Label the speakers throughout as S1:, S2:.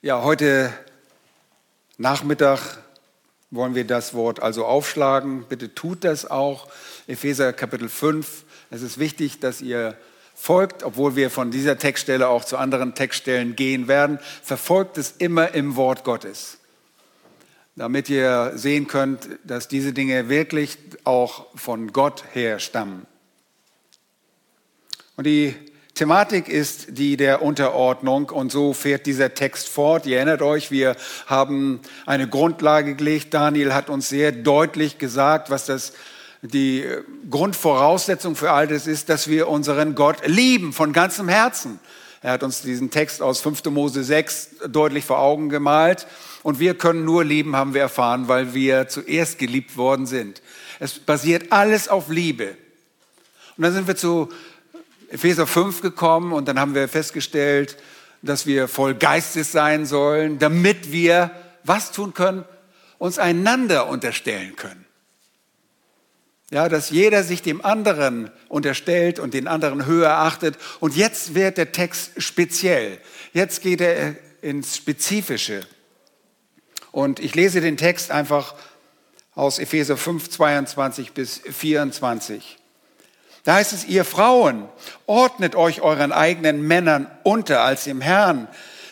S1: Ja, heute Nachmittag wollen wir das Wort also aufschlagen. Bitte tut das auch. Epheser Kapitel 5. Es ist wichtig, dass ihr folgt, obwohl wir von dieser Textstelle auch zu anderen Textstellen gehen werden. Verfolgt es immer im Wort Gottes, damit ihr sehen könnt, dass diese Dinge wirklich auch von Gott her stammen. Und die Thematik ist die der Unterordnung und so fährt dieser Text fort. Ihr erinnert euch, wir haben eine Grundlage gelegt. Daniel hat uns sehr deutlich gesagt, was das die Grundvoraussetzung für all das ist, dass wir unseren Gott lieben von ganzem Herzen. Er hat uns diesen Text aus 5. Mose 6 deutlich vor Augen gemalt. Und wir können nur lieben, haben wir erfahren, weil wir zuerst geliebt worden sind. Es basiert alles auf Liebe. Und dann sind wir zu Epheser 5 gekommen und dann haben wir festgestellt, dass wir voll Geistes sein sollen, damit wir was tun können? Uns einander unterstellen können. Ja, dass jeder sich dem anderen unterstellt und den anderen höher achtet. Und jetzt wird der Text speziell. Jetzt geht er ins Spezifische. Und ich lese den Text einfach aus Epheser 5, 22 bis 24. Da heißt es, ihr Frauen, ordnet euch euren eigenen Männern unter als dem Herrn,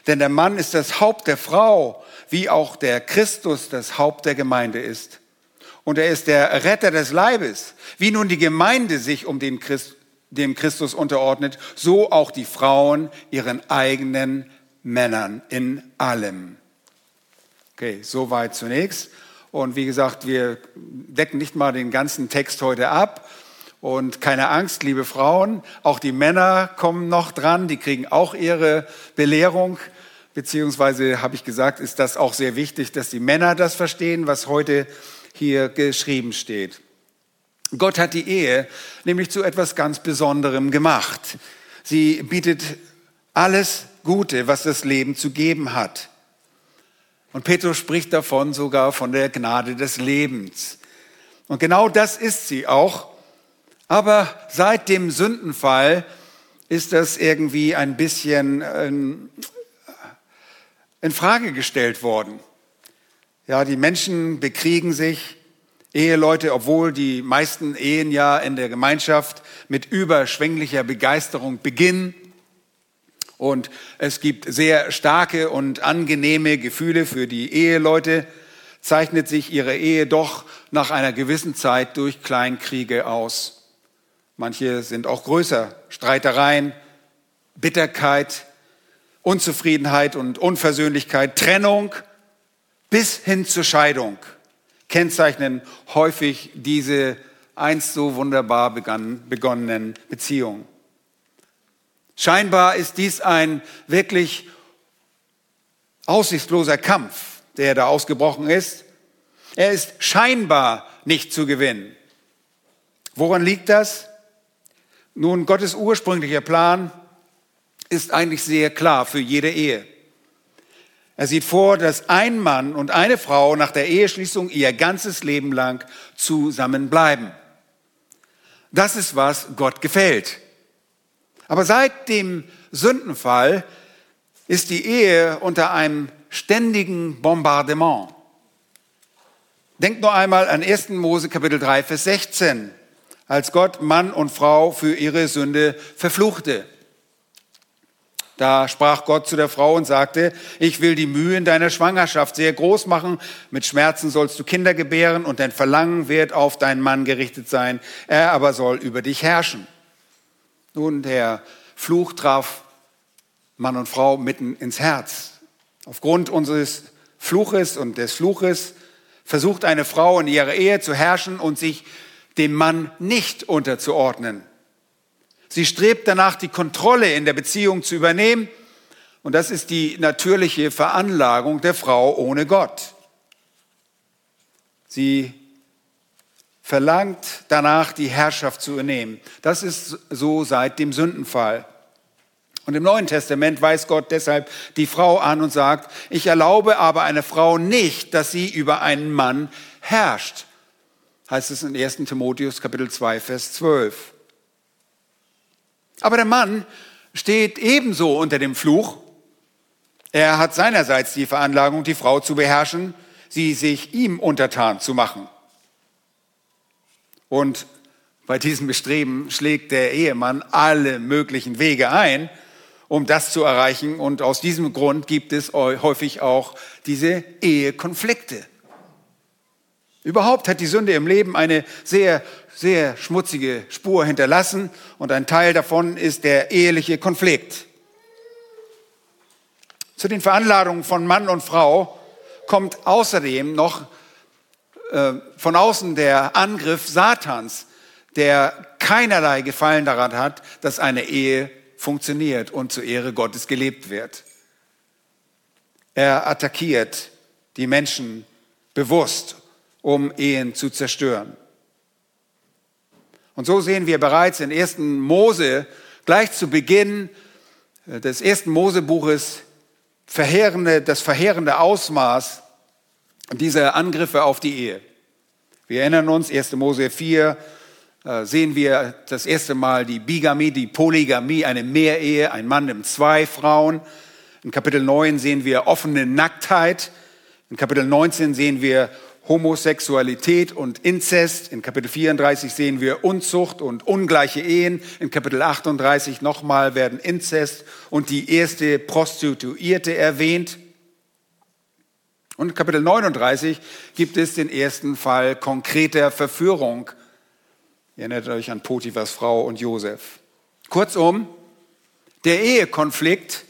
S1: denn der Mann ist das Haupt der Frau, wie auch der Christus das Haupt der Gemeinde ist. Und er ist der Retter des Leibes. Wie nun die Gemeinde sich um den Christ, dem Christus unterordnet, so auch die Frauen ihren eigenen Männern in allem. Okay, soweit zunächst. Und wie gesagt, wir decken nicht mal den ganzen Text heute ab, und keine Angst, liebe Frauen, auch die Männer kommen noch dran, die kriegen auch ihre Belehrung. Beziehungsweise habe ich gesagt, ist das auch sehr wichtig, dass die Männer das verstehen, was heute hier geschrieben steht. Gott hat die Ehe nämlich zu etwas ganz Besonderem gemacht. Sie bietet alles Gute, was das Leben zu geben hat. Und Petrus spricht davon sogar von der Gnade des Lebens. Und genau das ist sie auch. Aber seit dem Sündenfall ist das irgendwie ein bisschen ähm, in Frage gestellt worden. Ja, die Menschen bekriegen sich, Eheleute, obwohl die meisten Ehen ja in der Gemeinschaft mit überschwänglicher Begeisterung beginnen. Und es gibt sehr starke und angenehme Gefühle für die Eheleute, zeichnet sich ihre Ehe doch nach einer gewissen Zeit durch Kleinkriege aus. Manche sind auch größer. Streitereien, Bitterkeit, Unzufriedenheit und Unversöhnlichkeit, Trennung bis hin zur Scheidung kennzeichnen häufig diese einst so wunderbar begonnenen Beziehungen. Scheinbar ist dies ein wirklich aussichtsloser Kampf, der da ausgebrochen ist. Er ist scheinbar nicht zu gewinnen. Woran liegt das? Nun, Gottes ursprünglicher Plan ist eigentlich sehr klar für jede Ehe. Er sieht vor, dass ein Mann und eine Frau nach der Eheschließung ihr ganzes Leben lang zusammenbleiben. Das ist, was Gott gefällt. Aber seit dem Sündenfall ist die Ehe unter einem ständigen Bombardement. Denkt nur einmal an 1. Mose Kapitel 3, Vers 16 als Gott Mann und Frau für ihre Sünde verfluchte. Da sprach Gott zu der Frau und sagte, ich will die Mühen deiner Schwangerschaft sehr groß machen, mit Schmerzen sollst du Kinder gebären und dein Verlangen wird auf deinen Mann gerichtet sein, er aber soll über dich herrschen. Nun, der Fluch traf Mann und Frau mitten ins Herz. Aufgrund unseres Fluches und des Fluches versucht eine Frau in ihrer Ehe zu herrschen und sich dem Mann nicht unterzuordnen. Sie strebt danach, die Kontrolle in der Beziehung zu übernehmen. Und das ist die natürliche Veranlagung der Frau ohne Gott. Sie verlangt danach, die Herrschaft zu übernehmen. Das ist so seit dem Sündenfall. Und im Neuen Testament weist Gott deshalb die Frau an und sagt, ich erlaube aber einer Frau nicht, dass sie über einen Mann herrscht heißt es in 1 Timotheus Kapitel 2, Vers 12. Aber der Mann steht ebenso unter dem Fluch. Er hat seinerseits die Veranlagung, die Frau zu beherrschen, sie sich ihm untertan zu machen. Und bei diesem Bestreben schlägt der Ehemann alle möglichen Wege ein, um das zu erreichen. Und aus diesem Grund gibt es häufig auch diese Ehekonflikte. Überhaupt hat die Sünde im Leben eine sehr, sehr schmutzige Spur hinterlassen und ein Teil davon ist der eheliche Konflikt. Zu den Veranladungen von Mann und Frau kommt außerdem noch äh, von außen der Angriff Satans, der keinerlei Gefallen daran hat, dass eine Ehe funktioniert und zur Ehre Gottes gelebt wird. Er attackiert die Menschen bewusst, um Ehen zu zerstören. Und so sehen wir bereits in 1. Mose gleich zu Beginn des ersten Mosebuches verheerende, das verheerende Ausmaß dieser Angriffe auf die Ehe. Wir erinnern uns, 1. Mose 4, äh, sehen wir das erste Mal die Bigamie, die Polygamie, eine Mehrehe, ein Mann nimmt zwei Frauen. In Kapitel 9 sehen wir offene Nacktheit. In Kapitel 19 sehen wir Homosexualität und Inzest. In Kapitel 34 sehen wir Unzucht und ungleiche Ehen. In Kapitel 38 nochmal werden Inzest und die erste Prostituierte erwähnt. Und in Kapitel 39 gibt es den ersten Fall konkreter Verführung Ihr erinnert euch an Potiphas Frau und Josef. Kurzum, der Ehekonflikt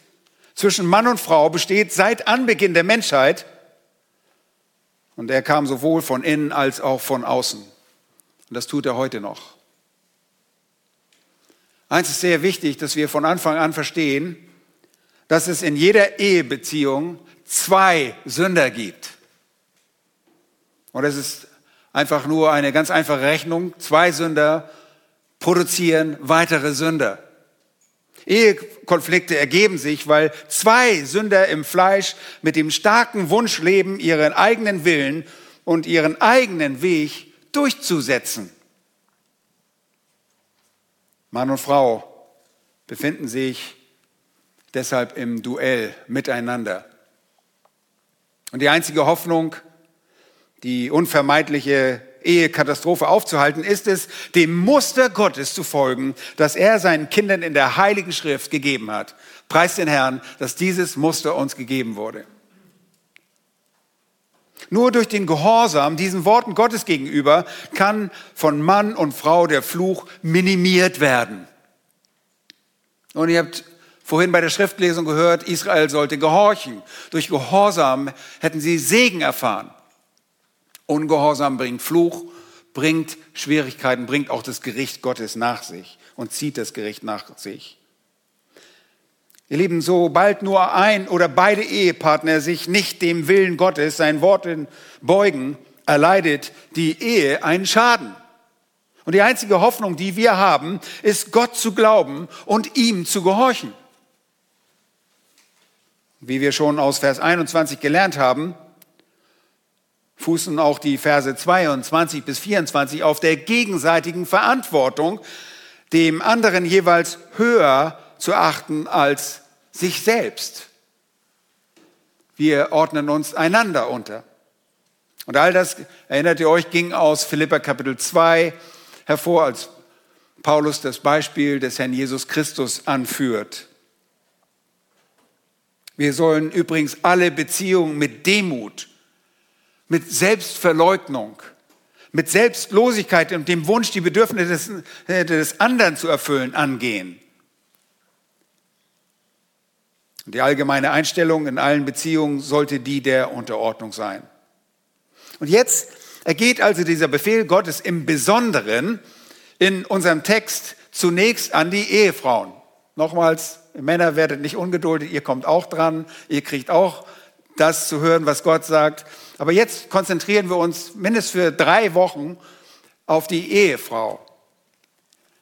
S1: zwischen Mann und Frau besteht seit Anbeginn der Menschheit und er kam sowohl von innen als auch von außen. Und das tut er heute noch. Eins ist sehr wichtig, dass wir von Anfang an verstehen, dass es in jeder Ehebeziehung zwei Sünder gibt. Und es ist einfach nur eine ganz einfache Rechnung. Zwei Sünder produzieren weitere Sünder. Ehekonflikte ergeben sich, weil zwei Sünder im Fleisch mit dem starken Wunsch leben, ihren eigenen Willen und ihren eigenen Weg durchzusetzen. Mann und Frau befinden sich deshalb im Duell miteinander. Und die einzige Hoffnung, die unvermeidliche Ehekatastrophe aufzuhalten, ist es, dem Muster Gottes zu folgen, das er seinen Kindern in der Heiligen Schrift gegeben hat. Preis den Herrn, dass dieses Muster uns gegeben wurde. Nur durch den Gehorsam diesen Worten Gottes gegenüber kann von Mann und Frau der Fluch minimiert werden. Und ihr habt vorhin bei der Schriftlesung gehört, Israel sollte gehorchen. Durch Gehorsam hätten sie Segen erfahren. Ungehorsam bringt Fluch, bringt Schwierigkeiten, bringt auch das Gericht Gottes nach sich und zieht das Gericht nach sich. Ihr Lieben, sobald nur ein oder beide Ehepartner sich nicht dem Willen Gottes, seinen Worten beugen, erleidet die Ehe einen Schaden. Und die einzige Hoffnung, die wir haben, ist Gott zu glauben und ihm zu gehorchen. Wie wir schon aus Vers 21 gelernt haben, fußen auch die Verse 22 bis 24 auf der gegenseitigen Verantwortung, dem anderen jeweils höher zu achten als sich selbst. Wir ordnen uns einander unter. Und all das, erinnert ihr euch, ging aus Philippa Kapitel 2 hervor, als Paulus das Beispiel des Herrn Jesus Christus anführt. Wir sollen übrigens alle Beziehungen mit Demut mit Selbstverleugnung, mit Selbstlosigkeit und dem Wunsch, die Bedürfnisse des, äh, des anderen zu erfüllen, angehen. Die allgemeine Einstellung in allen Beziehungen sollte die der Unterordnung sein. Und jetzt ergeht also dieser Befehl Gottes im Besonderen in unserem Text zunächst an die Ehefrauen. Nochmals, Männer werdet nicht ungeduldig, ihr kommt auch dran, ihr kriegt auch das zu hören, was Gott sagt. Aber jetzt konzentrieren wir uns mindestens für drei Wochen auf die Ehefrau.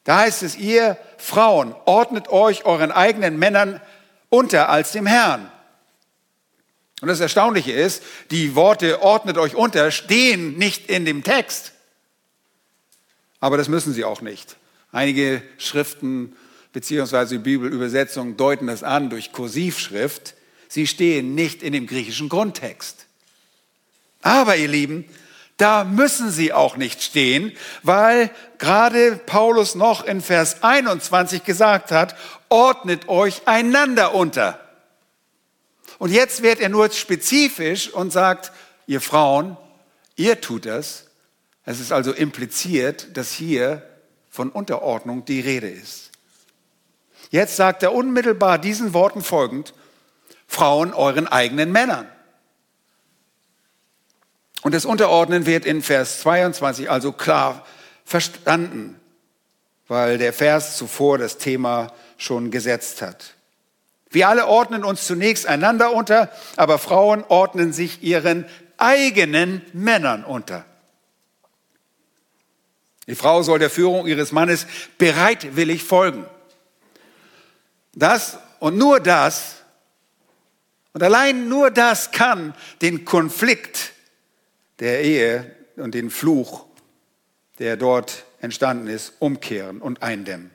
S1: Da heißt es, ihr Frauen, ordnet euch euren eigenen Männern unter als dem Herrn. Und das Erstaunliche ist, die Worte ordnet euch unter stehen nicht in dem Text. Aber das müssen sie auch nicht. Einige Schriften beziehungsweise Bibelübersetzungen deuten das an durch Kursivschrift. Sie stehen nicht in dem griechischen Grundtext. Aber ihr Lieben, da müssen sie auch nicht stehen, weil gerade Paulus noch in Vers 21 gesagt hat, ordnet euch einander unter. Und jetzt wird er nur spezifisch und sagt, ihr Frauen, ihr tut das. Es ist also impliziert, dass hier von Unterordnung die Rede ist. Jetzt sagt er unmittelbar diesen Worten folgend, Frauen euren eigenen Männern. Und das Unterordnen wird in Vers 22 also klar verstanden, weil der Vers zuvor das Thema schon gesetzt hat. Wir alle ordnen uns zunächst einander unter, aber Frauen ordnen sich ihren eigenen Männern unter. Die Frau soll der Führung ihres Mannes bereitwillig folgen. Das und nur das und allein nur das kann den Konflikt der Ehe und den Fluch, der dort entstanden ist, umkehren und eindämmen.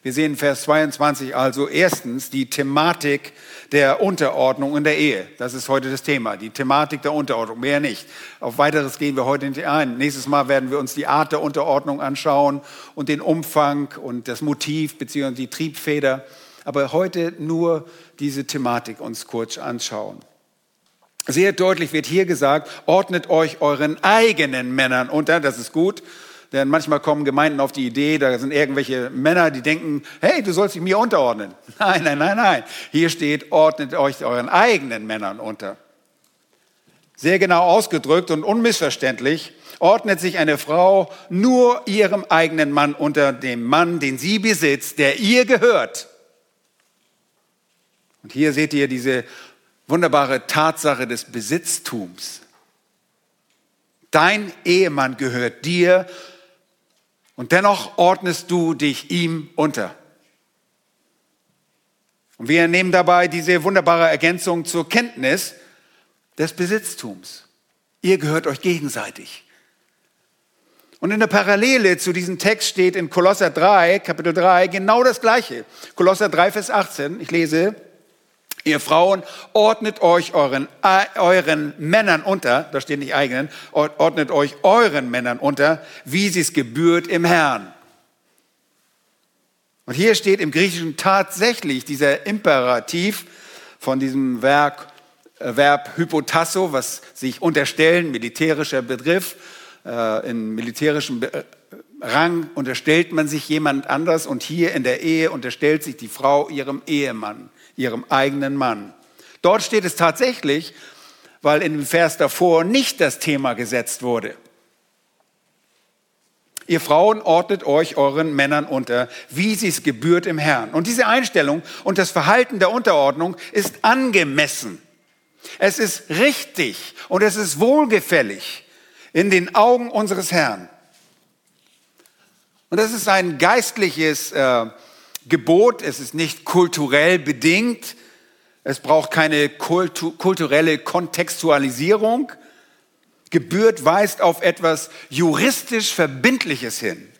S1: Wir sehen Vers 22 also erstens die Thematik der Unterordnung in der Ehe. Das ist heute das Thema, die Thematik der Unterordnung, mehr nicht. Auf weiteres gehen wir heute nicht ein. Nächstes Mal werden wir uns die Art der Unterordnung anschauen und den Umfang und das Motiv bzw. die Triebfeder. Aber heute nur diese Thematik uns kurz anschauen. Sehr deutlich wird hier gesagt, ordnet euch euren eigenen Männern unter, das ist gut. Denn manchmal kommen Gemeinden auf die Idee, da sind irgendwelche Männer, die denken, hey, du sollst dich mir unterordnen. Nein, nein, nein, nein. Hier steht, ordnet euch euren eigenen Männern unter. Sehr genau ausgedrückt und unmissverständlich ordnet sich eine Frau nur ihrem eigenen Mann unter, dem Mann, den sie besitzt, der ihr gehört. Und hier seht ihr diese wunderbare Tatsache des Besitztums. Dein Ehemann gehört dir und dennoch ordnest du dich ihm unter. Und wir nehmen dabei diese wunderbare Ergänzung zur Kenntnis des Besitztums. Ihr gehört euch gegenseitig. Und in der Parallele zu diesem Text steht in Kolosser 3, Kapitel 3, genau das Gleiche. Kolosser 3, Vers 18, ich lese, Ihr Frauen, ordnet euch euren, euren Männern unter, da steht nicht eigenen, ordnet euch euren Männern unter, wie sie es gebührt im Herrn. Und hier steht im Griechischen tatsächlich dieser Imperativ von diesem Werk, äh, Verb hypotasso, was sich unterstellen, militärischer Begriff, äh, in militärischem Be Rang unterstellt man sich jemand anders und hier in der Ehe unterstellt sich die Frau ihrem Ehemann ihrem eigenen Mann. Dort steht es tatsächlich, weil in dem Vers davor nicht das Thema gesetzt wurde. Ihr Frauen ordnet euch euren Männern unter, wie sie es gebührt im Herrn. Und diese Einstellung und das Verhalten der Unterordnung ist angemessen. Es ist richtig und es ist wohlgefällig in den Augen unseres Herrn. Und das ist ein geistliches äh, Gebot, es ist nicht kulturell bedingt, es braucht keine kultu kulturelle Kontextualisierung. Gebührt weist auf etwas juristisch Verbindliches hin.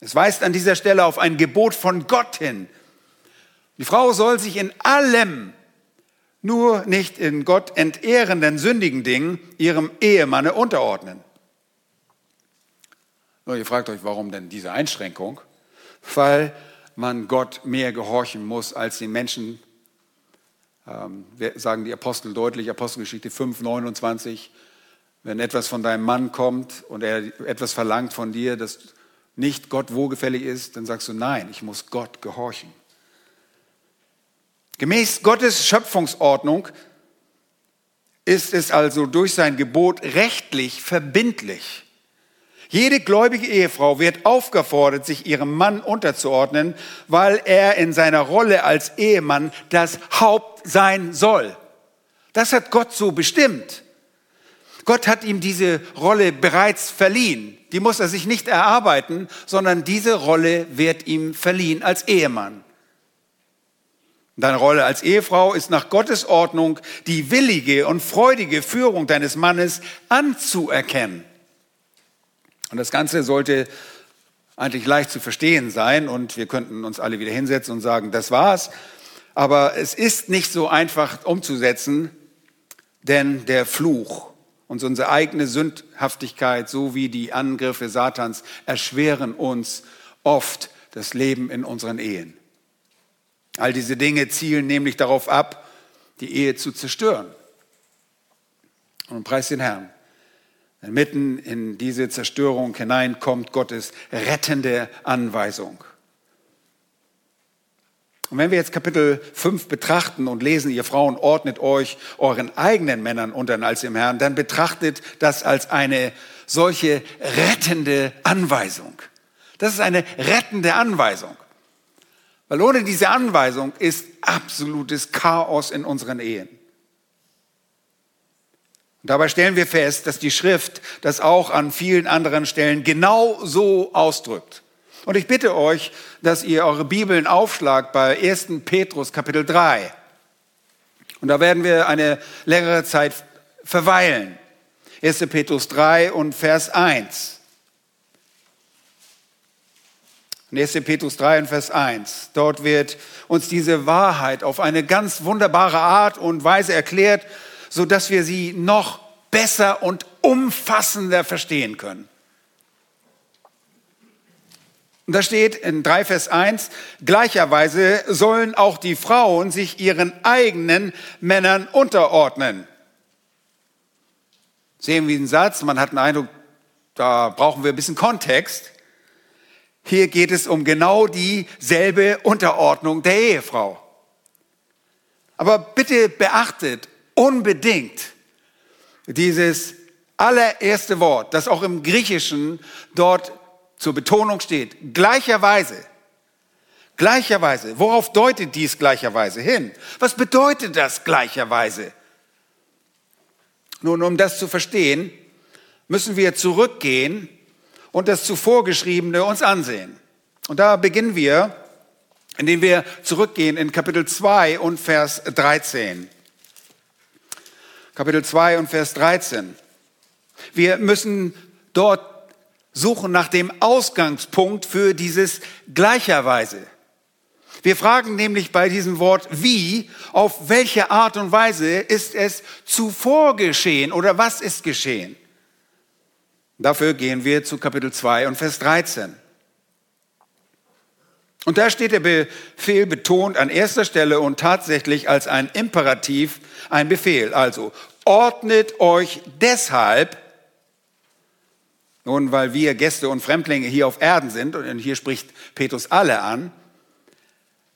S1: Es weist an dieser Stelle auf ein Gebot von Gott hin. Die Frau soll sich in allem, nur nicht in Gott entehrenden, sündigen Dingen, ihrem Ehemanne unterordnen. Nur ihr fragt euch, warum denn diese Einschränkung? Weil man Gott mehr gehorchen muss als den Menschen. Ähm, sagen die Apostel deutlich, Apostelgeschichte 5, 29. Wenn etwas von deinem Mann kommt und er etwas verlangt von dir, das nicht Gott wohlgefällig ist, dann sagst du, nein, ich muss Gott gehorchen. Gemäß Gottes Schöpfungsordnung ist es also durch sein Gebot rechtlich verbindlich. Jede gläubige Ehefrau wird aufgefordert, sich ihrem Mann unterzuordnen, weil er in seiner Rolle als Ehemann das Haupt sein soll. Das hat Gott so bestimmt. Gott hat ihm diese Rolle bereits verliehen. Die muss er sich nicht erarbeiten, sondern diese Rolle wird ihm verliehen als Ehemann. Deine Rolle als Ehefrau ist nach Gottes Ordnung die willige und freudige Führung deines Mannes anzuerkennen. Und das Ganze sollte eigentlich leicht zu verstehen sein und wir könnten uns alle wieder hinsetzen und sagen, das war's. Aber es ist nicht so einfach umzusetzen, denn der Fluch und unsere eigene Sündhaftigkeit sowie die Angriffe Satans erschweren uns oft das Leben in unseren Ehen. All diese Dinge zielen nämlich darauf ab, die Ehe zu zerstören. Und preis den Herrn. Mitten in diese Zerstörung hinein kommt Gottes rettende Anweisung. Und wenn wir jetzt Kapitel 5 betrachten und lesen, ihr Frauen ordnet euch euren eigenen Männern unter als dem Herrn, dann betrachtet das als eine solche rettende Anweisung. Das ist eine rettende Anweisung. Weil ohne diese Anweisung ist absolutes Chaos in unseren Ehen. Und dabei stellen wir fest, dass die Schrift das auch an vielen anderen Stellen genau so ausdrückt. Und ich bitte euch, dass ihr eure Bibeln aufschlagt bei 1. Petrus Kapitel 3. Und da werden wir eine längere Zeit verweilen. 1. Petrus 3 und Vers 1. 1. Petrus 3 und Vers 1. Dort wird uns diese Wahrheit auf eine ganz wunderbare Art und Weise erklärt, so dass wir sie noch besser und umfassender verstehen können. Und da steht in 3 Vers 1, gleicherweise sollen auch die Frauen sich ihren eigenen Männern unterordnen. Sehen wir den Satz, man hat den Eindruck, da brauchen wir ein bisschen Kontext. Hier geht es um genau dieselbe Unterordnung der Ehefrau. Aber bitte beachtet unbedingt dieses allererste Wort, das auch im Griechischen dort zur Betonung steht. Gleicherweise. Gleicherweise. Worauf deutet dies gleicherweise hin? Was bedeutet das gleicherweise? Nun, um das zu verstehen, müssen wir zurückgehen und das zuvor geschriebene uns ansehen. Und da beginnen wir, indem wir zurückgehen in Kapitel 2 und Vers 13. Kapitel 2 und Vers 13. Wir müssen dort suchen nach dem Ausgangspunkt für dieses gleicherweise. Wir fragen nämlich bei diesem Wort wie, auf welche Art und Weise ist es zuvor geschehen oder was ist geschehen? Dafür gehen wir zu Kapitel 2 und Vers 13. Und da steht der Befehl betont an erster Stelle und tatsächlich als ein Imperativ ein Befehl. Also ordnet euch deshalb, nun weil wir Gäste und Fremdlinge hier auf Erden sind, und hier spricht Petrus alle an,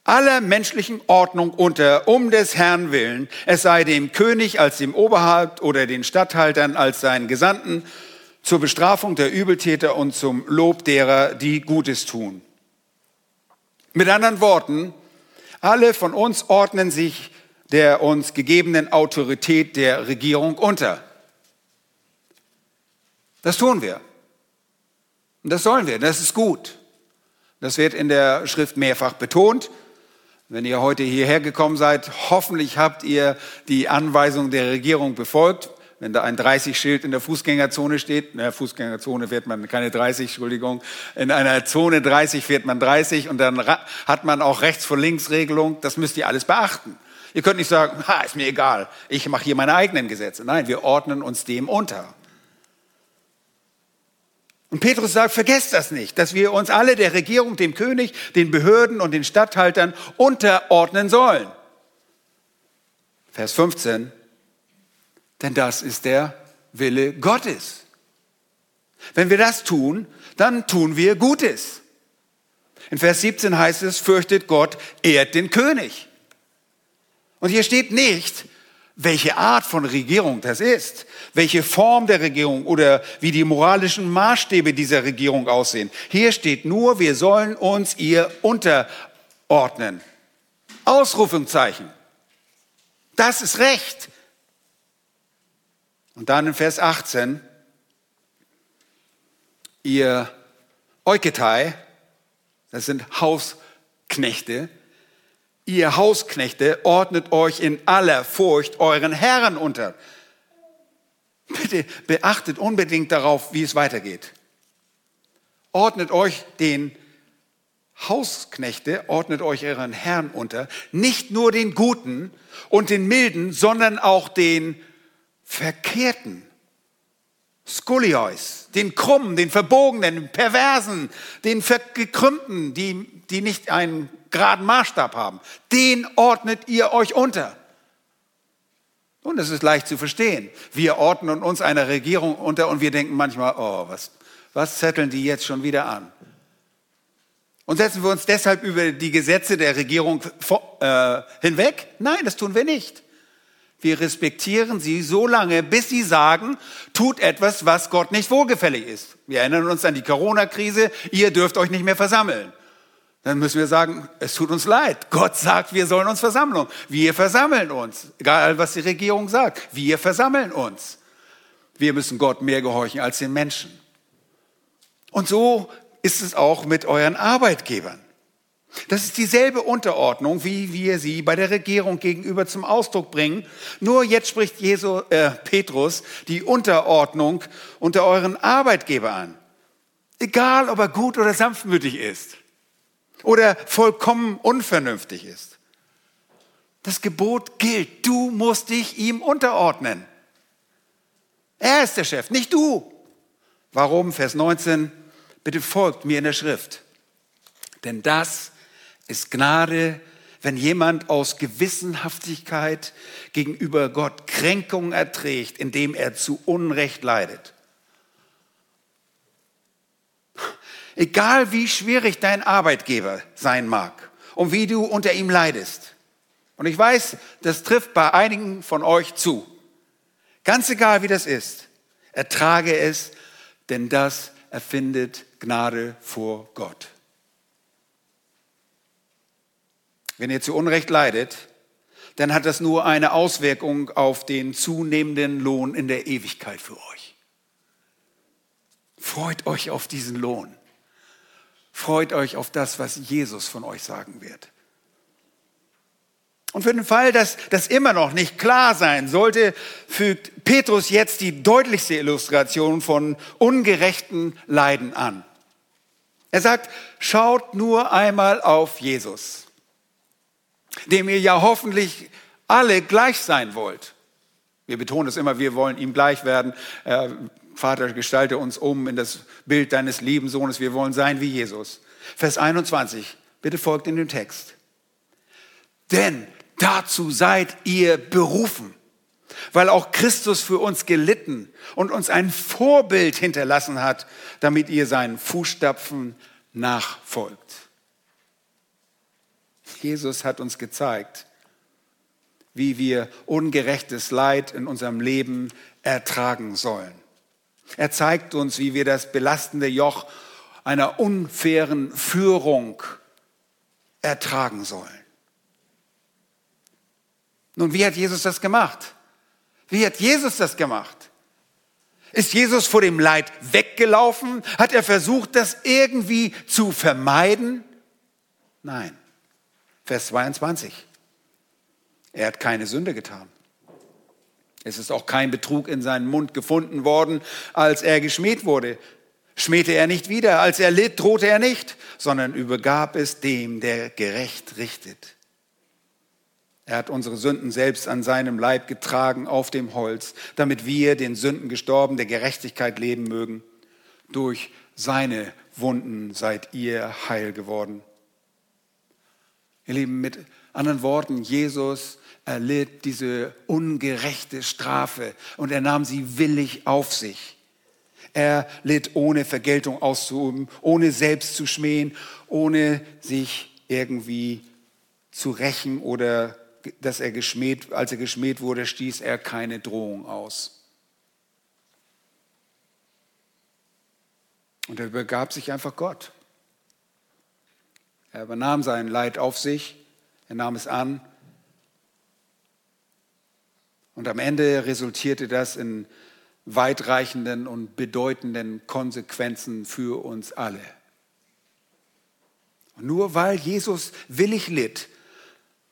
S1: aller menschlichen Ordnung unter, um des Herrn willen, es sei dem König als dem Oberhaupt oder den Statthaltern als seinen Gesandten zur Bestrafung der Übeltäter und zum Lob derer, die Gutes tun. Mit anderen Worten, alle von uns ordnen sich der uns gegebenen Autorität der Regierung unter. Das tun wir. Und das sollen wir. Das ist gut. Das wird in der Schrift mehrfach betont. Wenn ihr heute hierher gekommen seid, hoffentlich habt ihr die Anweisung der Regierung befolgt wenn da ein 30-Schild in der Fußgängerzone steht, der Fußgängerzone fährt man keine 30, Entschuldigung, in einer Zone 30 fährt man 30 und dann hat man auch rechts vor links Regelung, das müsst ihr alles beachten. Ihr könnt nicht sagen, ha, ist mir egal, ich mache hier meine eigenen Gesetze. Nein, wir ordnen uns dem unter. Und Petrus sagt, vergesst das nicht, dass wir uns alle der Regierung, dem König, den Behörden und den Statthaltern unterordnen sollen. Vers 15, denn das ist der Wille Gottes. Wenn wir das tun, dann tun wir Gutes. In Vers 17 heißt es, fürchtet Gott, ehrt den König. Und hier steht nicht, welche Art von Regierung das ist, welche Form der Regierung oder wie die moralischen Maßstäbe dieser Regierung aussehen. Hier steht nur, wir sollen uns ihr unterordnen. Ausrufungszeichen. Das ist Recht. Und dann in Vers 18, ihr Euketai, das sind Hausknechte, ihr Hausknechte ordnet euch in aller Furcht euren Herren unter. Bitte beachtet unbedingt darauf, wie es weitergeht. Ordnet euch den Hausknechte, ordnet euch euren Herrn unter, nicht nur den Guten und den Milden, sondern auch den Verkehrten. Skolios, den Krummen, den Verbogenen, den Perversen, den Gekrümmten, die, die nicht einen geraden Maßstab haben. Den ordnet ihr euch unter. Und das ist leicht zu verstehen. Wir ordnen uns einer Regierung unter und wir denken manchmal, oh, was, was zetteln die jetzt schon wieder an? Und setzen wir uns deshalb über die Gesetze der Regierung äh, hinweg? Nein, das tun wir nicht. Wir respektieren sie so lange, bis sie sagen, tut etwas, was Gott nicht wohlgefällig ist. Wir erinnern uns an die Corona-Krise, ihr dürft euch nicht mehr versammeln. Dann müssen wir sagen, es tut uns leid. Gott sagt, wir sollen uns versammeln. Wir versammeln uns. Egal, was die Regierung sagt. Wir versammeln uns. Wir müssen Gott mehr gehorchen als den Menschen. Und so ist es auch mit euren Arbeitgebern. Das ist dieselbe Unterordnung, wie wir sie bei der Regierung gegenüber zum Ausdruck bringen. Nur jetzt spricht Jesu, äh, Petrus die Unterordnung unter euren Arbeitgeber an. Egal, ob er gut oder sanftmütig ist oder vollkommen unvernünftig ist. Das Gebot gilt. Du musst dich ihm unterordnen. Er ist der Chef, nicht du. Warum? Vers 19. Bitte folgt mir in der Schrift. Denn das ist Gnade, wenn jemand aus Gewissenhaftigkeit gegenüber Gott Kränkung erträgt, indem er zu Unrecht leidet. Egal wie schwierig dein Arbeitgeber sein mag und wie du unter ihm leidest. Und ich weiß, das trifft bei einigen von euch zu. Ganz egal wie das ist, ertrage es, denn das erfindet Gnade vor Gott. Wenn ihr zu Unrecht leidet, dann hat das nur eine Auswirkung auf den zunehmenden Lohn in der Ewigkeit für euch. Freut euch auf diesen Lohn. Freut euch auf das, was Jesus von euch sagen wird. Und für den Fall, dass das immer noch nicht klar sein sollte, fügt Petrus jetzt die deutlichste Illustration von ungerechten Leiden an. Er sagt, schaut nur einmal auf Jesus, dem ihr ja hoffentlich alle gleich sein wollt. Wir betonen es immer, wir wollen ihm gleich werden. Äh, Vater, gestalte uns um in das Bild deines lieben Sohnes. Wir wollen sein wie Jesus. Vers 21, bitte folgt in den Text. Denn Dazu seid ihr berufen, weil auch Christus für uns gelitten und uns ein Vorbild hinterlassen hat, damit ihr seinen Fußstapfen nachfolgt. Jesus hat uns gezeigt, wie wir ungerechtes Leid in unserem Leben ertragen sollen. Er zeigt uns, wie wir das belastende Joch einer unfairen Führung ertragen sollen. Nun, wie hat Jesus das gemacht? Wie hat Jesus das gemacht? Ist Jesus vor dem Leid weggelaufen? Hat er versucht, das irgendwie zu vermeiden? Nein. Vers 22. Er hat keine Sünde getan. Es ist auch kein Betrug in seinem Mund gefunden worden, als er geschmäht wurde. Schmähte er nicht wieder, als er litt, drohte er nicht, sondern übergab es dem, der gerecht richtet. Er hat unsere Sünden selbst an seinem Leib getragen auf dem Holz, damit wir den Sünden gestorben, der Gerechtigkeit leben mögen. Durch seine Wunden seid ihr heil geworden. Ihr Lieben, mit anderen Worten, Jesus erlitt diese ungerechte Strafe und er nahm sie willig auf sich. Er litt ohne Vergeltung auszuüben, ohne selbst zu schmähen, ohne sich irgendwie zu rächen oder dass er geschmäht, als er geschmäht wurde, stieß er keine Drohung aus. Und er übergab sich einfach Gott. Er übernahm sein Leid auf sich, er nahm es an. Und am Ende resultierte das in weitreichenden und bedeutenden Konsequenzen für uns alle. Und nur weil Jesus willig litt,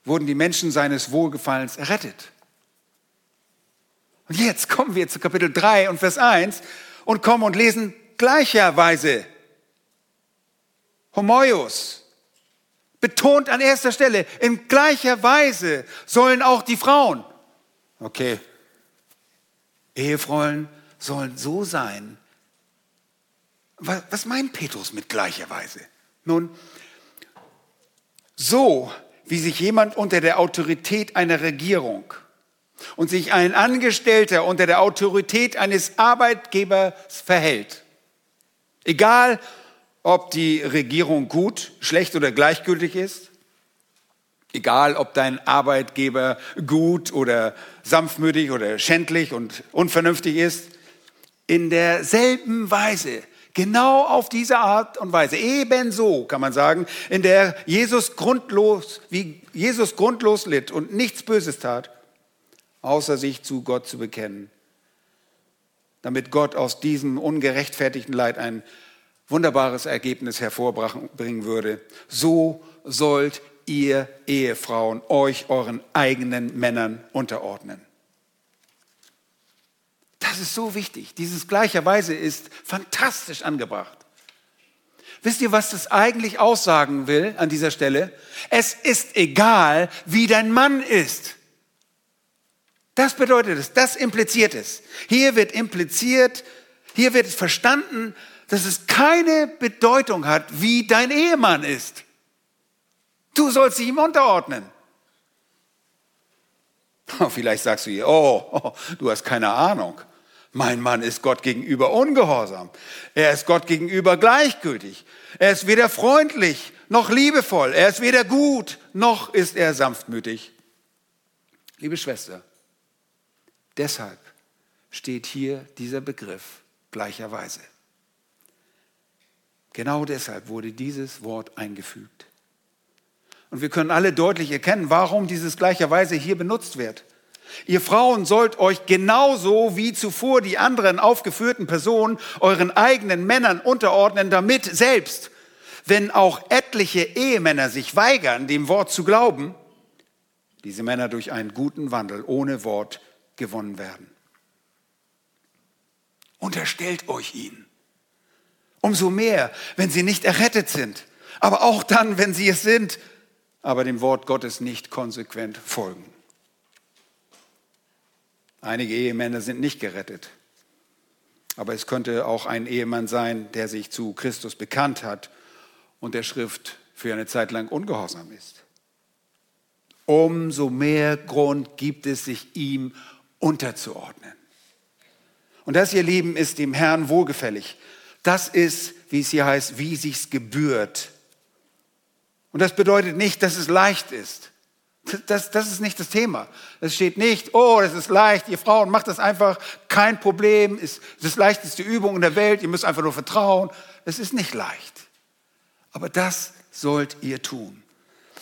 S1: wurden die Menschen seines Wohlgefallens errettet. Und jetzt kommen wir zu Kapitel 3 und Vers 1 und kommen und lesen gleicherweise Homoios, Betont an erster Stelle, in gleicher Weise sollen auch die Frauen, okay, Ehefrauen sollen so sein. Was, meint Petrus mit gleicher Weise? Nun, so wie sich jemand unter der Autorität einer Regierung und sich ein Angestellter unter der Autorität eines Arbeitgebers verhält, egal ob die Regierung gut, schlecht oder gleichgültig ist, egal ob dein Arbeitgeber gut oder sanftmütig oder schändlich und unvernünftig ist, in derselben Weise Genau auf diese Art und Weise, ebenso kann man sagen, in der Jesus grundlos, wie Jesus grundlos litt und nichts Böses tat, außer sich zu Gott zu bekennen, damit Gott aus diesem ungerechtfertigten Leid ein wunderbares Ergebnis hervorbringen würde. So sollt ihr Ehefrauen euch euren eigenen Männern unterordnen. Das ist so wichtig. Dieses gleicherweise ist fantastisch angebracht. Wisst ihr, was das eigentlich aussagen will an dieser Stelle? Es ist egal, wie dein Mann ist. Das bedeutet es, das impliziert es. Hier wird impliziert, hier wird verstanden, dass es keine Bedeutung hat, wie dein Ehemann ist. Du sollst dich ihm unterordnen. Vielleicht sagst du hier, oh, oh, du hast keine Ahnung. Mein Mann ist Gott gegenüber ungehorsam. Er ist Gott gegenüber gleichgültig. Er ist weder freundlich noch liebevoll. Er ist weder gut noch ist er sanftmütig. Liebe Schwester, deshalb steht hier dieser Begriff gleicherweise. Genau deshalb wurde dieses Wort eingefügt. Und wir können alle deutlich erkennen, warum dieses gleicherweise hier benutzt wird. Ihr Frauen sollt euch genauso wie zuvor die anderen aufgeführten Personen euren eigenen Männern unterordnen, damit selbst, wenn auch etliche Ehemänner sich weigern, dem Wort zu glauben, diese Männer durch einen guten Wandel ohne Wort gewonnen werden. Unterstellt euch ihnen. Umso mehr, wenn sie nicht errettet sind, aber auch dann, wenn sie es sind, aber dem Wort Gottes nicht konsequent folgen. Einige Ehemänner sind nicht gerettet. Aber es könnte auch ein Ehemann sein, der sich zu Christus bekannt hat und der Schrift für eine Zeit lang ungehorsam ist. Umso mehr Grund gibt es, sich ihm unterzuordnen. Und das, ihr Lieben, ist dem Herrn wohlgefällig. Das ist, wie es hier heißt, wie sich's gebührt. Und das bedeutet nicht, dass es leicht ist. Das, das ist nicht das Thema. Es steht nicht, oh, das ist leicht, ihr Frauen macht das einfach, kein Problem, ist das leichteste Übung in der Welt, ihr müsst einfach nur vertrauen. Es ist nicht leicht. Aber das sollt ihr tun.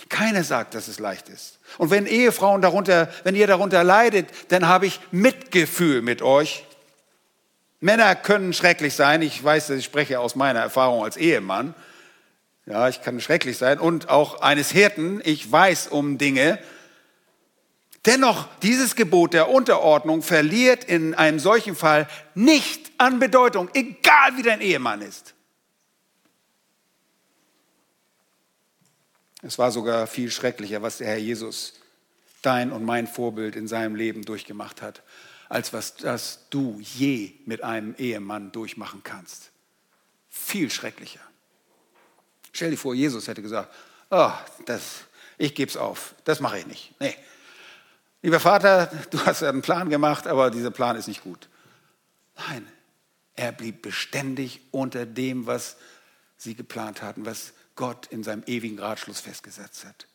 S1: Keiner sagt, dass es leicht ist. Und wenn Ehefrauen darunter, wenn ihr darunter leidet, dann habe ich Mitgefühl mit euch. Männer können schrecklich sein. Ich weiß, ich spreche aus meiner Erfahrung als Ehemann. Ja, ich kann schrecklich sein. Und auch eines Hirten, ich weiß um Dinge. Dennoch, dieses Gebot der Unterordnung verliert in einem solchen Fall nicht an Bedeutung, egal wie dein Ehemann ist. Es war sogar viel schrecklicher, was der Herr Jesus, dein und mein Vorbild in seinem Leben durchgemacht hat, als was das du je mit einem Ehemann durchmachen kannst. Viel schrecklicher. Stell dir vor, Jesus hätte gesagt, oh, das, ich gebe es auf, das mache ich nicht. Nee. Lieber Vater, du hast einen Plan gemacht, aber dieser Plan ist nicht gut. Nein, er blieb beständig unter dem, was sie geplant hatten, was Gott in seinem ewigen Ratschluss festgesetzt hat.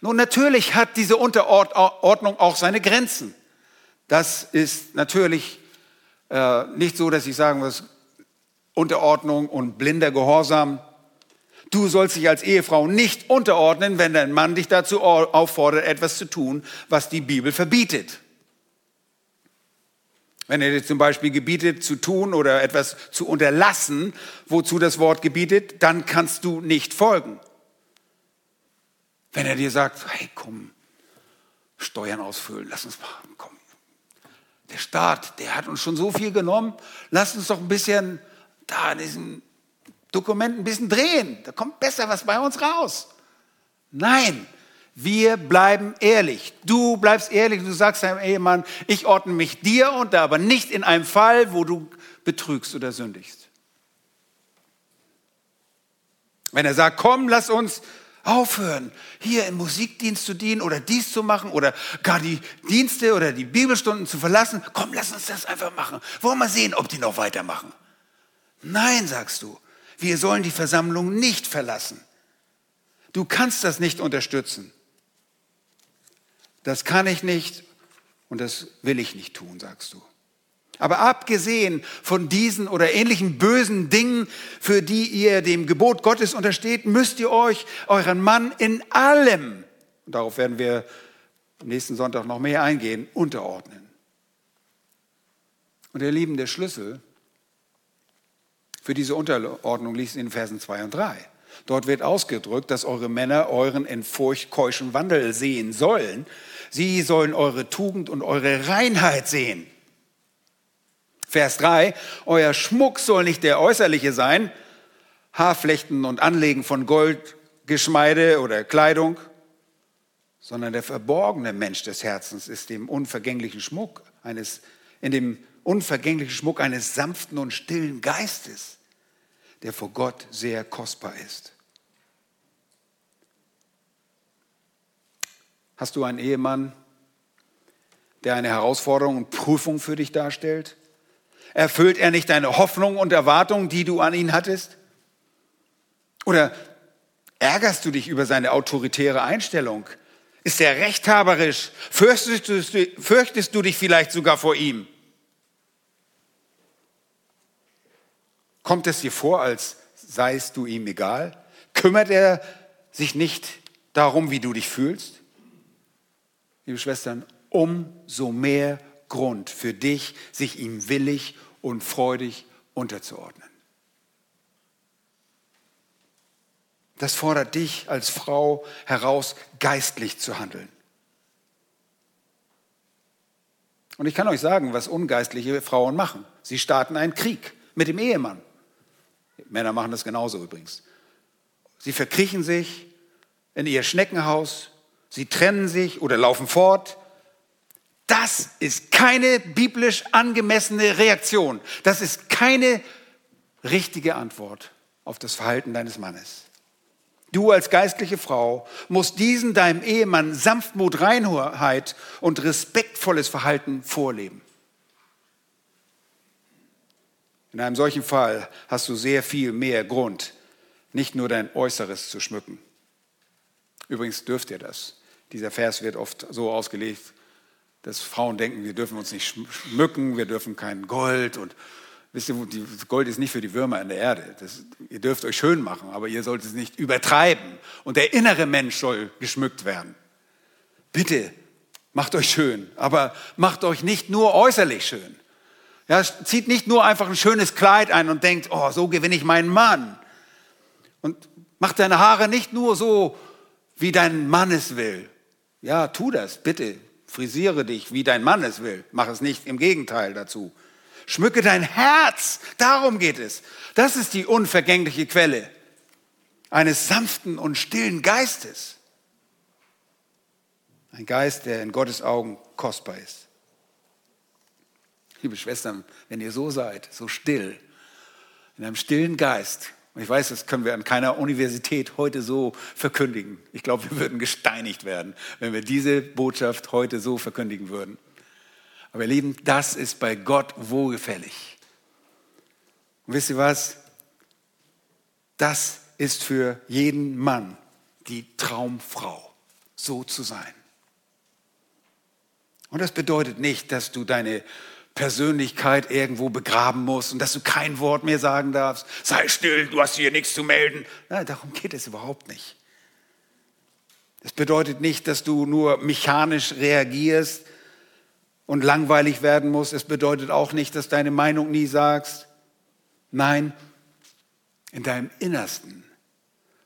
S1: Nun, natürlich hat diese Unterordnung auch seine Grenzen. Das ist natürlich äh, nicht so, dass ich sagen muss, Unterordnung und blinder Gehorsam. Du sollst dich als Ehefrau nicht unterordnen, wenn dein Mann dich dazu auffordert, etwas zu tun, was die Bibel verbietet. Wenn er dir zum Beispiel gebietet zu tun oder etwas zu unterlassen, wozu das Wort gebietet, dann kannst du nicht folgen. Wenn er dir sagt, hey komm, Steuern ausfüllen, lass uns machen, komm. Der Staat, der hat uns schon so viel genommen, lass uns doch ein bisschen da in diesem Dokument ein bisschen drehen. Da kommt besser was bei uns raus. Nein, wir bleiben ehrlich. Du bleibst ehrlich. Du sagst deinem Ehemann, ich ordne mich dir unter, aber nicht in einem Fall, wo du betrügst oder sündigst. Wenn er sagt, komm, lass uns aufhören, hier im Musikdienst zu dienen oder dies zu machen oder gar die Dienste oder die Bibelstunden zu verlassen, komm, lass uns das einfach machen. Wollen wir sehen, ob die noch weitermachen. Nein, sagst du, wir sollen die Versammlung nicht verlassen. Du kannst das nicht unterstützen. Das kann ich nicht und das will ich nicht tun, sagst du. Aber abgesehen von diesen oder ähnlichen bösen Dingen, für die ihr dem Gebot Gottes untersteht, müsst ihr euch euren Mann in allem, und darauf werden wir nächsten Sonntag noch mehr eingehen, unterordnen. Und ihr Lieben, der Schlüssel für diese Unterordnung liegt in Versen 2 und 3. Dort wird ausgedrückt, dass eure Männer euren in Furcht keuschen Wandel sehen sollen. Sie sollen eure Tugend und eure Reinheit sehen. Vers 3, euer Schmuck soll nicht der äußerliche sein, Haarflechten und Anlegen von Gold, Geschmeide oder Kleidung, sondern der verborgene Mensch des Herzens ist dem unvergänglichen Schmuck eines, in dem unvergänglichen Schmuck eines sanften und stillen Geistes, der vor Gott sehr kostbar ist. Hast du einen Ehemann, der eine Herausforderung und Prüfung für dich darstellt? Erfüllt er nicht deine Hoffnung und Erwartungen, die du an ihn hattest? Oder ärgerst du dich über seine autoritäre Einstellung? Ist er rechthaberisch? Fürchtest du, fürchtest du dich vielleicht sogar vor ihm? Kommt es dir vor, als seist du ihm egal? Kümmert er sich nicht darum, wie du dich fühlst? Liebe Schwestern, umso mehr Grund für dich, sich ihm willig und freudig unterzuordnen. Das fordert dich als Frau heraus, geistlich zu handeln. Und ich kann euch sagen, was ungeistliche Frauen machen. Sie starten einen Krieg mit dem Ehemann. Männer machen das genauso übrigens. Sie verkriechen sich in ihr Schneckenhaus, sie trennen sich oder laufen fort, das ist keine biblisch angemessene Reaktion. Das ist keine richtige Antwort auf das Verhalten deines Mannes. Du als geistliche Frau musst diesen deinem Ehemann Sanftmut, Reinheit und respektvolles Verhalten vorleben. In einem solchen Fall hast du sehr viel mehr Grund, nicht nur dein Äußeres zu schmücken. Übrigens dürft ihr das. Dieser Vers wird oft so ausgelegt, dass Frauen denken, wir dürfen uns nicht schmücken, wir dürfen kein Gold und wisst ihr, Gold ist nicht für die Würmer in der Erde. Das, ihr dürft euch schön machen, aber ihr sollt es nicht übertreiben. Und der innere Mensch soll geschmückt werden. Bitte, macht euch schön, aber macht euch nicht nur äußerlich schön. Ja, zieht nicht nur einfach ein schönes Kleid ein und denkt, oh, so gewinne ich meinen Mann. Und macht deine Haare nicht nur so, wie dein Mann es will. Ja, tu das, bitte. Frisiere dich, wie dein Mann es will. Mach es nicht im Gegenteil dazu. Schmücke dein Herz. Darum geht es. Das ist die unvergängliche Quelle eines sanften und stillen Geistes. Ein Geist, der in Gottes Augen kostbar ist. Liebe Schwestern, wenn ihr so seid, so still, in einem stillen Geist, und ich weiß, das können wir an keiner Universität heute so verkündigen. Ich glaube, wir würden gesteinigt werden, wenn wir diese Botschaft heute so verkündigen würden. Aber ihr Lieben, das ist bei Gott wohlgefällig. Und wisst ihr was? Das ist für jeden Mann die Traumfrau, so zu sein. Und das bedeutet nicht, dass du deine Persönlichkeit irgendwo begraben musst und dass du kein Wort mehr sagen darfst. Sei still, du hast hier nichts zu melden. Nein, darum geht es überhaupt nicht. Das bedeutet nicht, dass du nur mechanisch reagierst und langweilig werden musst. Es bedeutet auch nicht, dass deine Meinung nie sagst. Nein, in deinem Innersten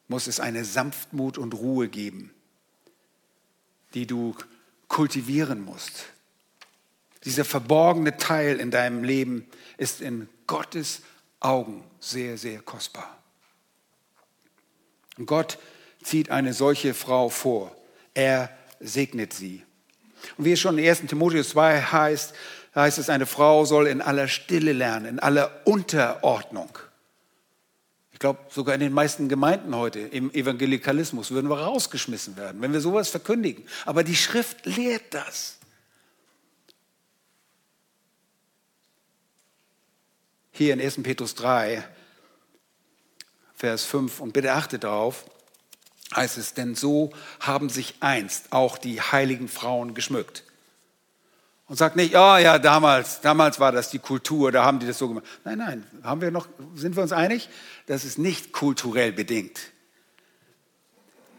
S1: muss es eine Sanftmut und Ruhe geben, die du kultivieren musst dieser verborgene Teil in deinem Leben ist in Gottes Augen sehr, sehr kostbar. Und Gott zieht eine solche Frau vor. Er segnet sie. Und wie es schon in 1. Timotheus 2 heißt, heißt es, eine Frau soll in aller Stille lernen, in aller Unterordnung. Ich glaube, sogar in den meisten Gemeinden heute im Evangelikalismus würden wir rausgeschmissen werden, wenn wir sowas verkündigen. Aber die Schrift lehrt das. Hier in 1. Petrus 3, Vers 5, und bitte achtet darauf, heißt es, denn so haben sich einst auch die heiligen Frauen geschmückt. Und sagt nicht, oh ja, damals, damals war das die Kultur, da haben die das so gemacht. Nein, nein, haben wir noch, sind wir uns einig? Das ist nicht kulturell bedingt.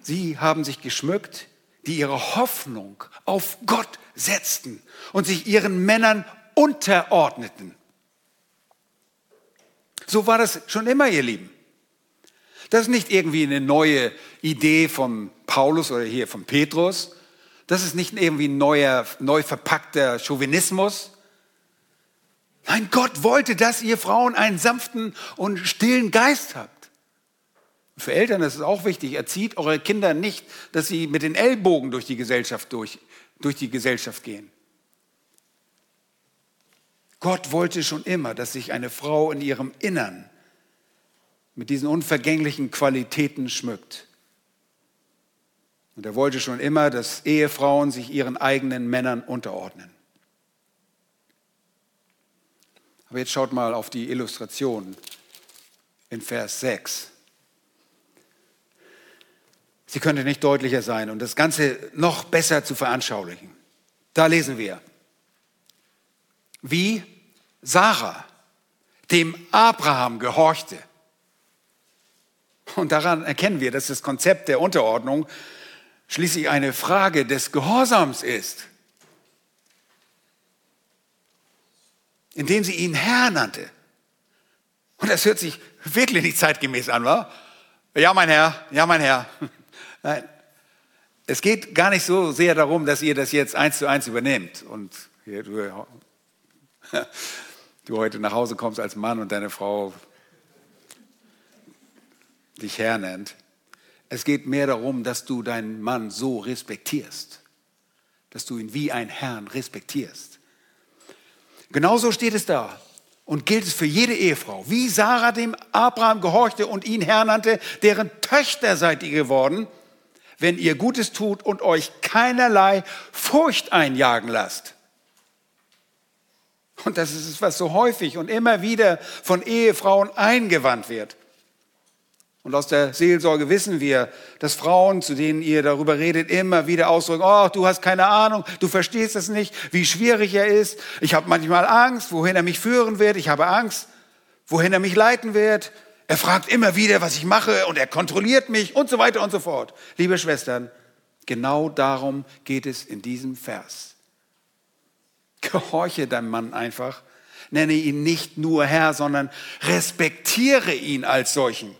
S1: Sie haben sich geschmückt, die ihre Hoffnung auf Gott setzten und sich ihren Männern unterordneten. So war das schon immer, ihr Lieben. Das ist nicht irgendwie eine neue Idee von Paulus oder hier von Petrus. Das ist nicht irgendwie ein neuer, neu verpackter Chauvinismus. Nein, Gott wollte, dass ihr Frauen einen sanften und stillen Geist habt. Für Eltern ist es auch wichtig, erzieht eure Kinder nicht, dass sie mit den Ellbogen durch die Gesellschaft, durch, durch die Gesellschaft gehen. Gott wollte schon immer, dass sich eine Frau in ihrem Innern mit diesen unvergänglichen Qualitäten schmückt. Und er wollte schon immer, dass Ehefrauen sich ihren eigenen Männern unterordnen. Aber jetzt schaut mal auf die Illustration in Vers 6. Sie könnte nicht deutlicher sein und das Ganze noch besser zu veranschaulichen. Da lesen wir, wie Sarah dem Abraham gehorchte und daran erkennen wir, dass das Konzept der Unterordnung schließlich eine Frage des Gehorsams ist, indem sie ihn Herr nannte. Und das hört sich wirklich nicht zeitgemäß an, wa? Ja, mein Herr, ja, mein Herr. Nein, es geht gar nicht so sehr darum, dass ihr das jetzt eins zu eins übernehmt und hier, du, du heute nach Hause kommst als Mann und deine Frau dich Herr nennt. Es geht mehr darum, dass du deinen Mann so respektierst, dass du ihn wie ein Herrn respektierst. Genauso steht es da und gilt es für jede Ehefrau. Wie Sarah dem Abraham gehorchte und ihn Herr nannte, deren Töchter seid ihr geworden, wenn ihr Gutes tut und euch keinerlei Furcht einjagen lasst. Und das ist es, was so häufig und immer wieder von Ehefrauen eingewandt wird. Und aus der Seelsorge wissen wir, dass Frauen, zu denen ihr darüber redet, immer wieder ausdrücken, oh, du hast keine Ahnung, du verstehst es nicht, wie schwierig er ist. Ich habe manchmal Angst, wohin er mich führen wird. Ich habe Angst, wohin er mich leiten wird. Er fragt immer wieder, was ich mache und er kontrolliert mich und so weiter und so fort. Liebe Schwestern, genau darum geht es in diesem Vers. Gehorche deinem Mann einfach, nenne ihn nicht nur Herr, sondern respektiere ihn als solchen.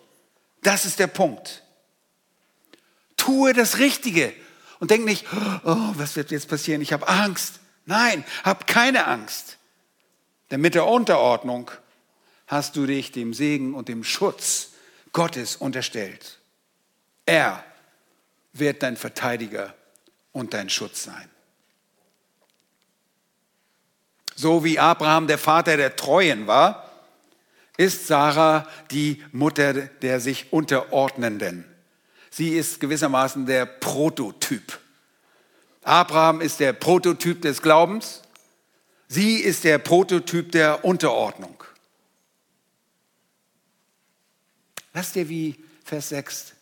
S1: Das ist der Punkt. Tue das Richtige und denk nicht, oh, was wird jetzt passieren? Ich habe Angst. Nein, hab keine Angst. Denn mit der Unterordnung hast du dich dem Segen und dem Schutz Gottes unterstellt. Er wird dein Verteidiger und dein Schutz sein. So wie Abraham der Vater der Treuen war, ist Sarah die Mutter der sich Unterordnenden. Sie ist gewissermaßen der Prototyp. Abraham ist der Prototyp des Glaubens. Sie ist der Prototyp der Unterordnung. Lass dir wie Vers 6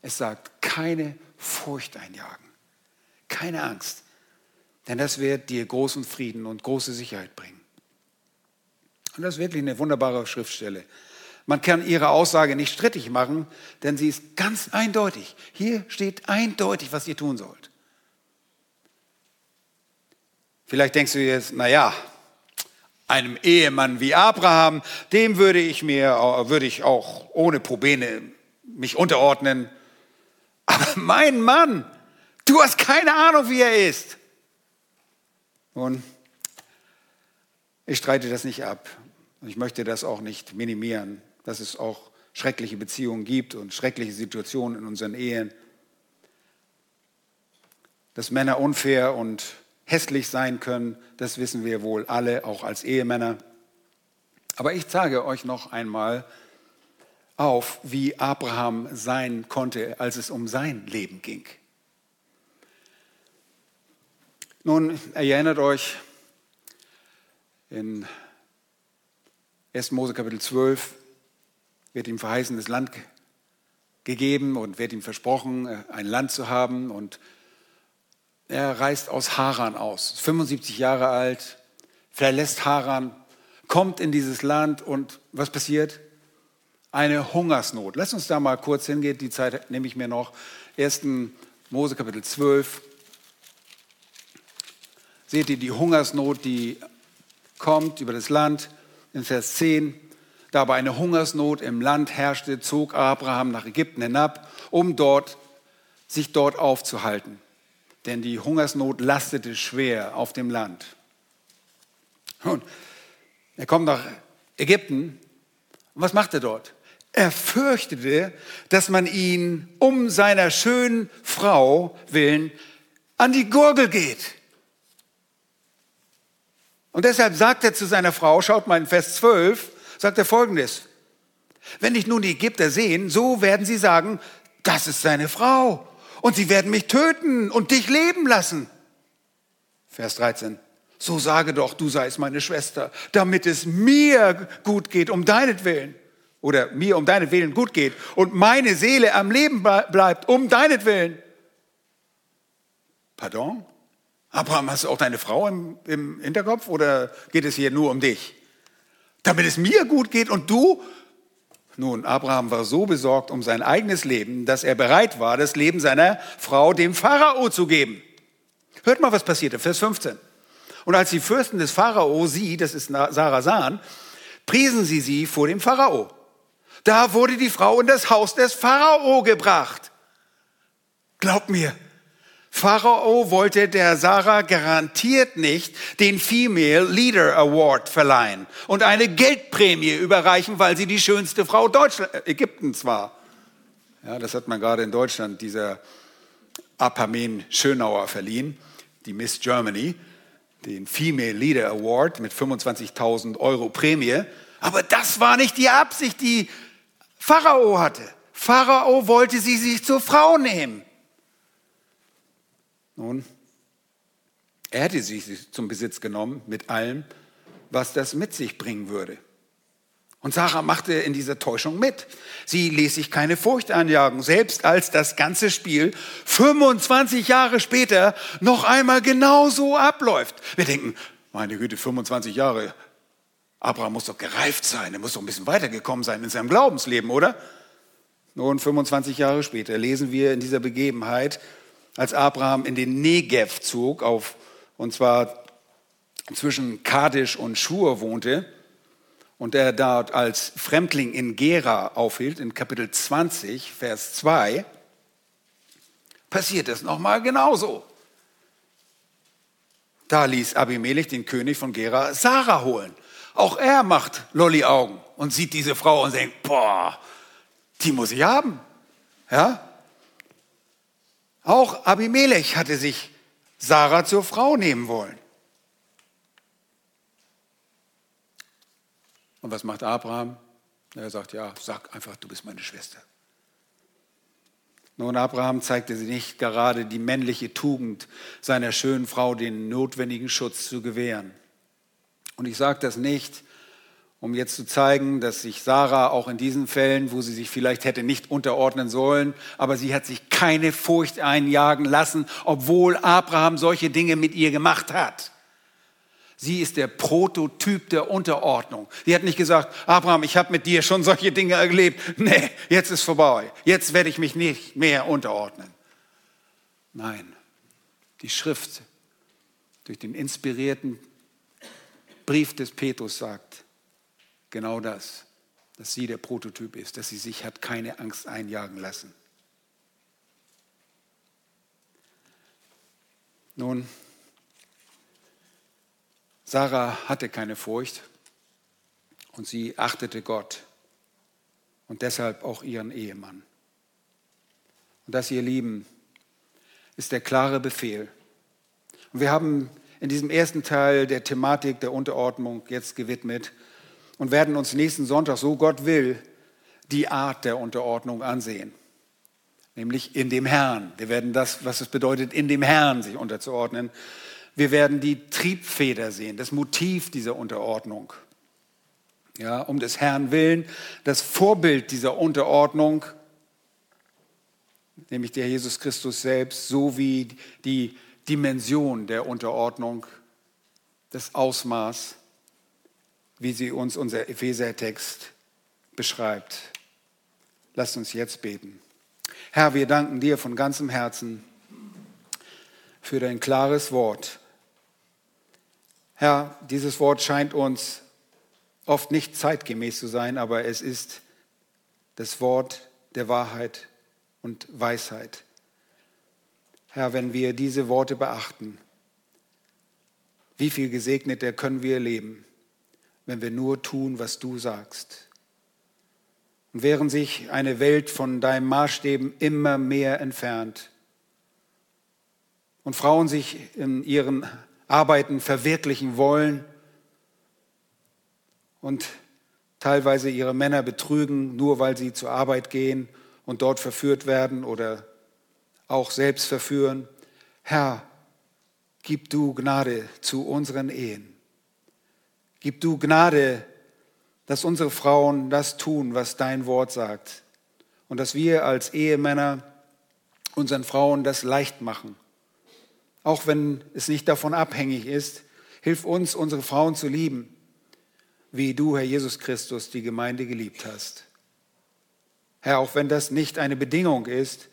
S1: es sagt, keine Furcht einjagen, keine Angst, denn das wird dir großen Frieden und große Sicherheit bringen. Und das ist wirklich eine wunderbare Schriftstelle. Man kann ihre Aussage nicht strittig machen, denn sie ist ganz eindeutig. Hier steht eindeutig, was ihr tun sollt. Vielleicht denkst du jetzt, naja, einem Ehemann wie Abraham, dem würde ich mir, würde ich auch ohne Probleme mich unterordnen. Aber mein Mann, du hast keine Ahnung, wie er ist. Nun, ich streite das nicht ab. Und ich möchte das auch nicht minimieren. Das ist auch schreckliche Beziehungen gibt und schreckliche Situationen in unseren Ehen. Dass Männer unfair und hässlich sein können, das wissen wir wohl alle, auch als Ehemänner. Aber ich zeige euch noch einmal auf, wie Abraham sein konnte, als es um sein Leben ging. Nun, erinnert euch, in 1. Mose Kapitel 12 wird ihm verheißen, das Land gegeben und wird ihm versprochen, äh, ein Land zu haben. Und er reist aus Haran aus, 75 Jahre alt, verlässt Haran, kommt in dieses Land und was passiert? Eine Hungersnot. Lass uns da mal kurz hingehen, die Zeit nehme ich mir noch. 1. Mose Kapitel 12. Seht ihr die Hungersnot, die kommt über das Land in Vers 10. Da aber eine Hungersnot im Land herrschte, zog Abraham nach Ägypten hinab, um dort, sich dort aufzuhalten. Denn die Hungersnot lastete schwer auf dem Land. Und er kommt nach Ägypten. Und was macht er dort? Er fürchtete, dass man ihn um seiner schönen Frau willen an die Gurgel geht. Und deshalb sagt er zu seiner Frau, schaut mal in Vers 12, sagt er folgendes. Wenn dich nun die Ägypter sehen, so werden sie sagen, das ist seine Frau. Und sie werden mich töten und dich leben lassen. Vers 13. So sage doch, du seist meine Schwester, damit es mir gut geht, um deinetwillen. Oder mir um deinetwillen gut geht und meine Seele am Leben bleibt, um deinetwillen. Pardon? Abraham, hast du auch deine Frau im, im Hinterkopf oder geht es hier nur um dich? Damit es mir gut geht und du? Nun, Abraham war so besorgt um sein eigenes Leben, dass er bereit war, das Leben seiner Frau dem Pharao zu geben. Hört mal, was passierte, Vers 15. Und als die Fürsten des Pharao sie, das ist Sarah, sahen, priesen sie sie vor dem Pharao. Da wurde die Frau in das Haus des Pharao gebracht. Glaubt mir, Pharao wollte der Sarah garantiert nicht den Female Leader Award verleihen und eine Geldprämie überreichen, weil sie die schönste Frau Deutschland, äh, Ägyptens war. Ja, das hat man gerade in Deutschland dieser Apamen Schönauer verliehen, die Miss Germany, den Female Leader Award mit 25.000 Euro Prämie. Aber das war nicht die Absicht, die Pharao hatte. Pharao wollte sie sich zur Frau nehmen. Nun, er hätte sie zum Besitz genommen mit allem, was das mit sich bringen würde. Und Sarah machte in dieser Täuschung mit. Sie ließ sich keine Furcht anjagen, selbst als das ganze Spiel 25 Jahre später noch einmal genauso abläuft. Wir denken, meine Güte, 25 Jahre, Abraham muss doch gereift sein, er muss doch ein bisschen weitergekommen sein in seinem Glaubensleben, oder? Nun, 25 Jahre später lesen wir in dieser Begebenheit, als Abraham in den Negev zog, auf, und zwar zwischen Kadesh und Schur wohnte, und er dort als Fremdling in Gera aufhielt, in Kapitel 20, Vers 2, passiert es nochmal genauso. Da ließ Abimelech den König von Gera Sarah holen. Auch er macht Lolli-Augen und sieht diese Frau und denkt, boah, die muss ich haben. Ja? Auch Abimelech hatte sich Sarah zur Frau nehmen wollen. Und was macht Abraham? Er sagt, ja, sag einfach, du bist meine Schwester. Nun, Abraham zeigte sie nicht gerade die männliche Tugend seiner schönen Frau, den notwendigen Schutz zu gewähren. Und ich sage das nicht, um jetzt zu zeigen, dass sich Sarah auch in diesen Fällen, wo sie sich vielleicht hätte nicht unterordnen sollen, aber sie hat sich keine Furcht einjagen lassen, obwohl Abraham solche Dinge mit ihr gemacht hat. Sie ist der Prototyp der Unterordnung. Sie hat nicht gesagt, Abraham, ich habe mit dir schon solche Dinge erlebt. Nee, jetzt ist vorbei. Jetzt werde ich mich nicht mehr unterordnen. Nein, die Schrift durch den inspirierten Brief des Petrus sagt, genau das, dass sie der Prototyp ist, dass sie sich hat keine Angst einjagen lassen. Nun, Sarah hatte keine Furcht und sie achtete Gott. und deshalb auch ihren Ehemann. Und das, ihr Lieben, ist der klare Befehl. Und wir haben in diesem ersten Teil der Thematik der Unterordnung jetzt gewidmet und werden uns nächsten Sonntag, so Gott will, die Art der Unterordnung ansehen. Nämlich in dem Herrn. Wir werden das, was es bedeutet, in dem Herrn sich unterzuordnen. Wir werden die Triebfeder sehen, das Motiv dieser Unterordnung. Ja, um des Herrn willen, das Vorbild dieser Unterordnung, nämlich der Jesus Christus selbst, sowie die Dimension der Unterordnung, das Ausmaß, wie sie uns unser Epheser-Text beschreibt. Lasst uns jetzt beten. Herr, wir danken dir von ganzem Herzen für dein klares Wort. Herr, dieses Wort scheint uns oft nicht zeitgemäß zu sein, aber es ist das Wort der Wahrheit und Weisheit. Herr, wenn wir diese Worte beachten, wie viel gesegneter können wir leben, wenn wir nur tun, was du sagst. Und während sich eine Welt von deinem Maßstäben immer mehr entfernt und Frauen sich in ihren Arbeiten verwirklichen wollen und teilweise ihre Männer betrügen, nur weil sie zur Arbeit gehen und dort verführt werden oder auch selbst verführen. Herr, gib du Gnade zu unseren Ehen. Gib du Gnade dass unsere Frauen das tun, was dein Wort sagt. Und dass wir als Ehemänner unseren Frauen das leicht machen. Auch wenn es nicht davon abhängig ist, hilf uns, unsere Frauen zu lieben, wie du, Herr Jesus Christus, die Gemeinde geliebt hast. Herr, auch wenn das nicht eine Bedingung ist,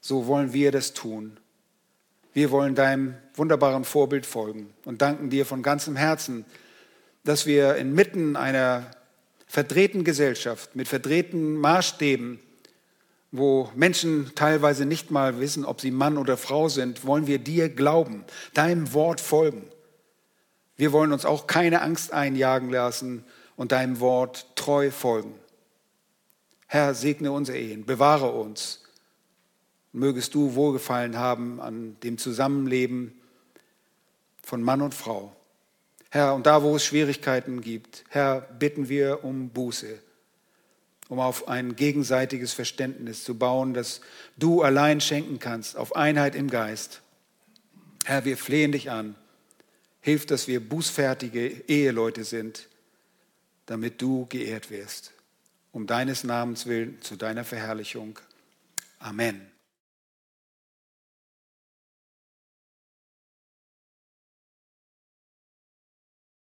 S1: so wollen wir das tun. Wir wollen deinem wunderbaren Vorbild folgen und danken dir von ganzem Herzen, dass wir inmitten einer verdrehten Gesellschaft mit verdrehten Maßstäben, wo Menschen teilweise nicht mal wissen, ob sie Mann oder Frau sind, wollen wir dir glauben, deinem Wort folgen. Wir wollen uns auch keine Angst einjagen lassen und deinem Wort treu folgen. Herr, segne unsere Ehen, bewahre uns. Mögest du Wohlgefallen haben an dem Zusammenleben von Mann und Frau. Herr, und da, wo es Schwierigkeiten gibt, Herr, bitten wir um Buße, um auf ein gegenseitiges Verständnis zu bauen, das du allein schenken kannst, auf Einheit im Geist. Herr, wir flehen dich an. Hilf, dass wir bußfertige Eheleute sind, damit du geehrt wirst. Um deines Namens willen, zu deiner Verherrlichung. Amen.